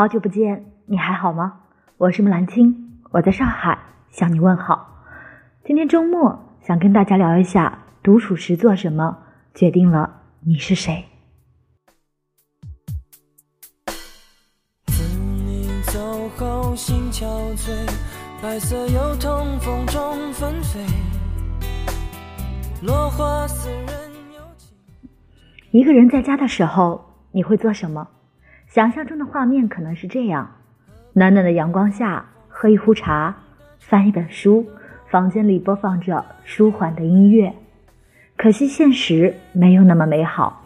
好久不见，你还好吗？我是木兰青，我在上海向你问好。今天周末，想跟大家聊一下独处时做什么，决定了你是谁。走后心憔悴，白色油桐风中纷飞，落花似人有情。一个人在家的时候，你会做什么？想象中的画面可能是这样：暖暖的阳光下，喝一壶茶，翻一本书，房间里播放着舒缓的音乐。可惜现实没有那么美好。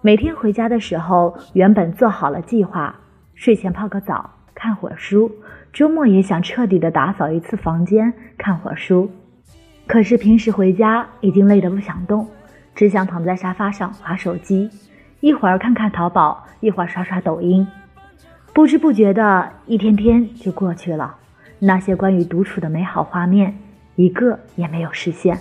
每天回家的时候，原本做好了计划，睡前泡个澡，看会儿书；周末也想彻底的打扫一次房间，看会儿书。可是平时回家已经累得不想动，只想躺在沙发上划手机。一会儿看看淘宝，一会儿刷刷抖音，不知不觉的一天天就过去了。那些关于独处的美好画面，一个也没有实现。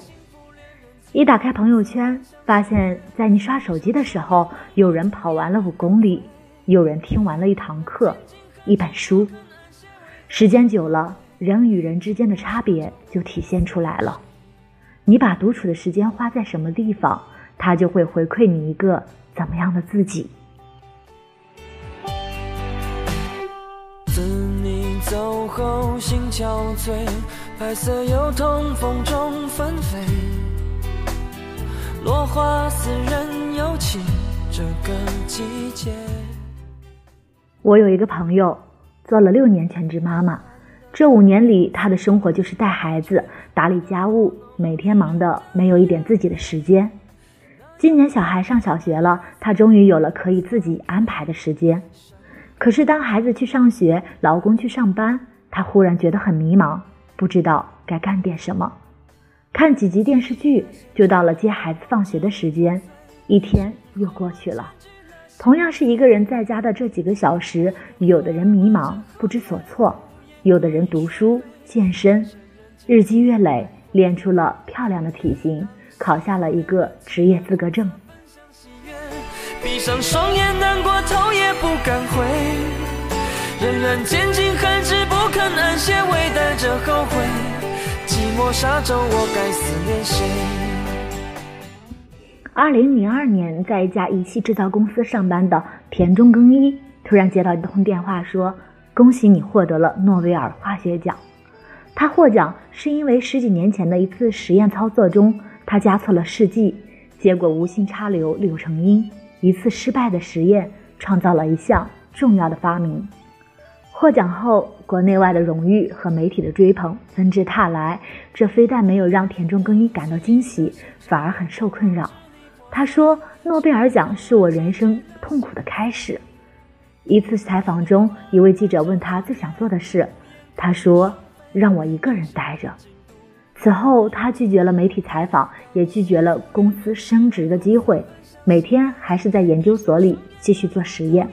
一打开朋友圈，发现在你刷手机的时候，有人跑完了五公里，有人听完了一堂课、一本书。时间久了，人与人之间的差别就体现出来了。你把独处的时间花在什么地方，它就会回馈你一个。怎么样的自己？自你走后心憔悴，白色油桐风中纷飞，落花似人有情，这个季节。我有一个朋友，做了六年全职妈妈，这五年里，她的生活就是带孩子、打理家务，每天忙得没有一点自己的时间。今年小孩上小学了，她终于有了可以自己安排的时间。可是当孩子去上学，老公去上班，她忽然觉得很迷茫，不知道该干点什么。看几集电视剧，就到了接孩子放学的时间，一天又过去了。同样是一个人在家的这几个小时，有的人迷茫不知所措，有的人读书健身，日积月累练出了漂亮的体型。考下了一个职业资格证。闭上双眼，难过头也不敢回。仍然不肯安歇，微带着后悔。寂寞沙洲，我该思念谁？二零零二年，在一家仪器制造公司上班的田中耕一，突然接到一通电话，说：“恭喜你获得了诺贝尔化学奖。”他获奖是因为十几年前的一次实验操作中。他加错了试剂，结果无心插柳柳成荫。一次失败的实验，创造了一项重要的发明。获奖后，国内外的荣誉和媒体的追捧纷至沓来。这非但没有让田中耕一感到惊喜，反而很受困扰。他说：“诺贝尔奖是我人生痛苦的开始。”一次采访中，一位记者问他最想做的事，他说：“让我一个人待着。”此后，他拒绝了媒体采访，也拒绝了公司升职的机会，每天还是在研究所里继续做实验。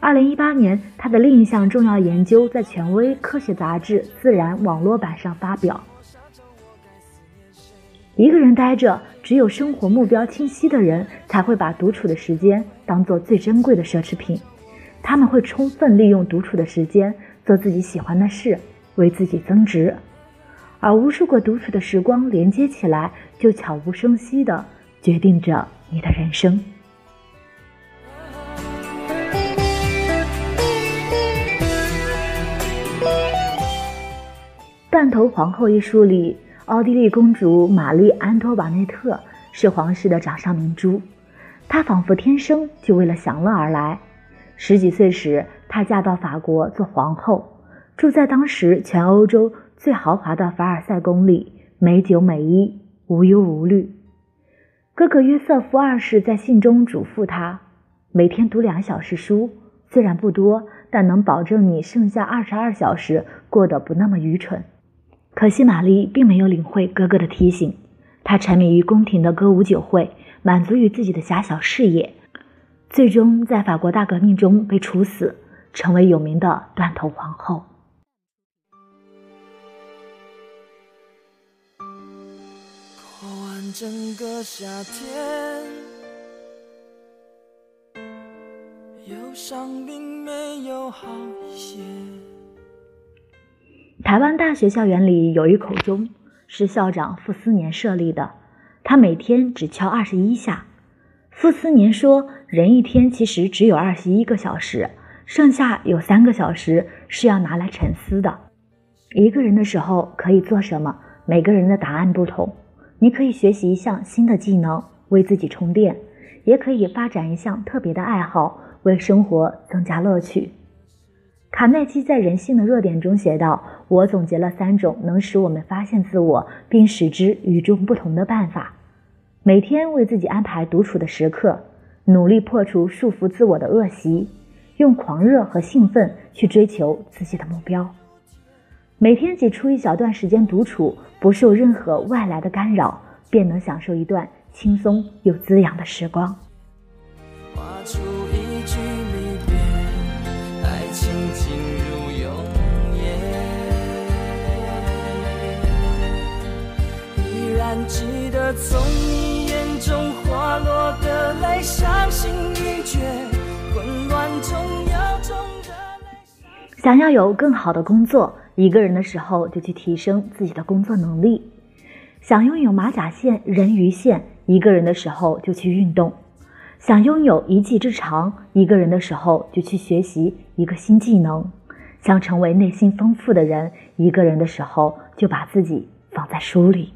二零一八年，他的另一项重要研究在权威科学杂志《自然》网络版上发表。一个人呆着，只有生活目标清晰的人才会把独处的时间当做最珍贵的奢侈品，他们会充分利用独处的时间，做自己喜欢的事，为自己增值。而无数个独处的时光连接起来，就悄无声息的决定着你的人生。《断头皇后》一书里，奥地利公主玛丽安托瓦内特是皇室的掌上明珠，她仿佛天生就为了享乐而来。十几岁时，她嫁到法国做皇后，住在当时全欧洲。最豪华的凡尔赛宫里，美酒美衣，无忧无虑。哥哥约瑟夫二世在信中嘱咐他，每天读两小时书，虽然不多，但能保证你剩下二十二小时过得不那么愚蠢。可惜玛丽并没有领会哥哥的提醒，她沉迷于宫廷的歌舞酒会，满足于自己的狭小事业，最终在法国大革命中被处死，成为有名的断头皇后。整个夏天，忧伤并没有好一些台湾大学校园里有一口钟，是校长傅斯年设立的，他每天只敲二十一下。傅斯年说，人一天其实只有二十一个小时，剩下有三个小时是要拿来沉思的。一个人的时候可以做什么？每个人的答案不同。你可以学习一项新的技能，为自己充电；也可以发展一项特别的爱好，为生活增加乐趣。卡耐基在《人性的弱点》中写道：“我总结了三种能使我们发现自我并使之与众不同的办法：每天为自己安排独处的时刻，努力破除束缚自我的恶习，用狂热和兴奋去追求自己的目标。每天挤出一小段时间独处，不受任何外来的干扰，便能享受一段轻松又滋养的时光。”画出一句离别，爱情进入永夜。依然记得从你眼中滑落的泪，伤心欲绝，混乱中有种的想要有更好的工作，一个人的时候就去提升自己的工作能力；想拥有马甲线、人鱼线，一个人的时候就去运动；想拥有一技之长，一个人的时候就去学习一个新技能；想成为内心丰富的人，一个人的时候就把自己放在书里。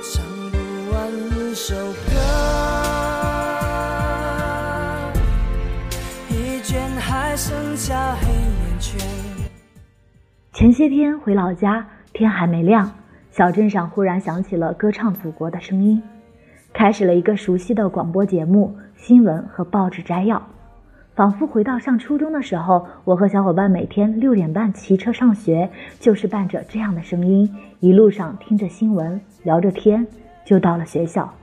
唱不完一首歌，前些天回老家，天还没亮，小镇上忽然响起了歌唱祖国的声音，开始了一个熟悉的广播节目，新闻和报纸摘要，仿佛回到上初中的时候，我和小伙伴每天六点半骑车上学，就是伴着这样的声音，一路上听着新闻，聊着天，就到了学校。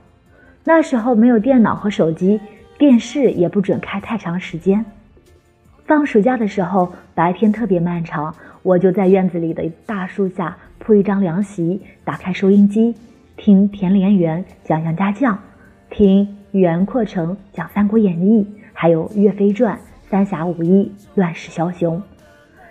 那时候没有电脑和手机，电视也不准开太长时间。放暑假的时候，白天特别漫长，我就在院子里的大树下铺一张凉席，打开收音机，听田连元讲杨家将，听袁阔成讲《三国演义》，还有《岳飞传》《三侠五义》《乱世枭雄》。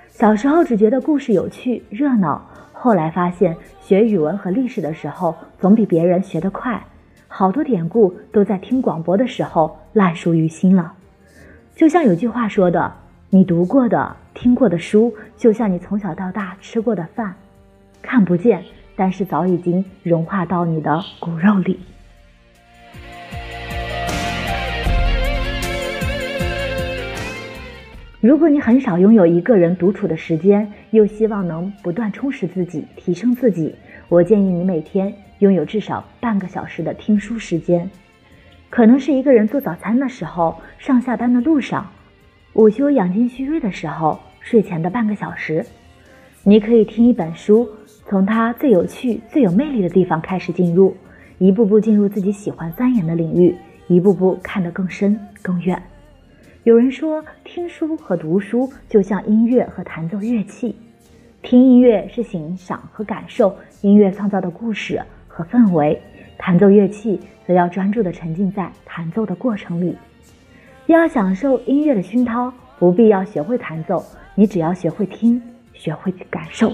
小时候只觉得故事有趣热闹，后来发现学语文和历史的时候，总比别人学得快。好多典故都在听广播的时候烂熟于心了，就像有句话说的：“你读过的、听过的书，就像你从小到大吃过的饭，看不见，但是早已经融化到你的骨肉里。”如果你很少拥有一个人独处的时间，又希望能不断充实自己、提升自己，我建议你每天。拥有至少半个小时的听书时间，可能是一个人做早餐的时候、上下班的路上、午休养精蓄锐的时候、睡前的半个小时。你可以听一本书，从它最有趣、最有魅力的地方开始进入，一步步进入自己喜欢钻研的领域，一步步看得更深更远。有人说，听书和读书就像音乐和弹奏乐器，听音乐是欣赏和感受音乐创造的故事。和氛围，弹奏乐器则要专注地沉浸在弹奏的过程里。要享受音乐的熏陶，不必要学会弹奏，你只要学会听，学会去感受。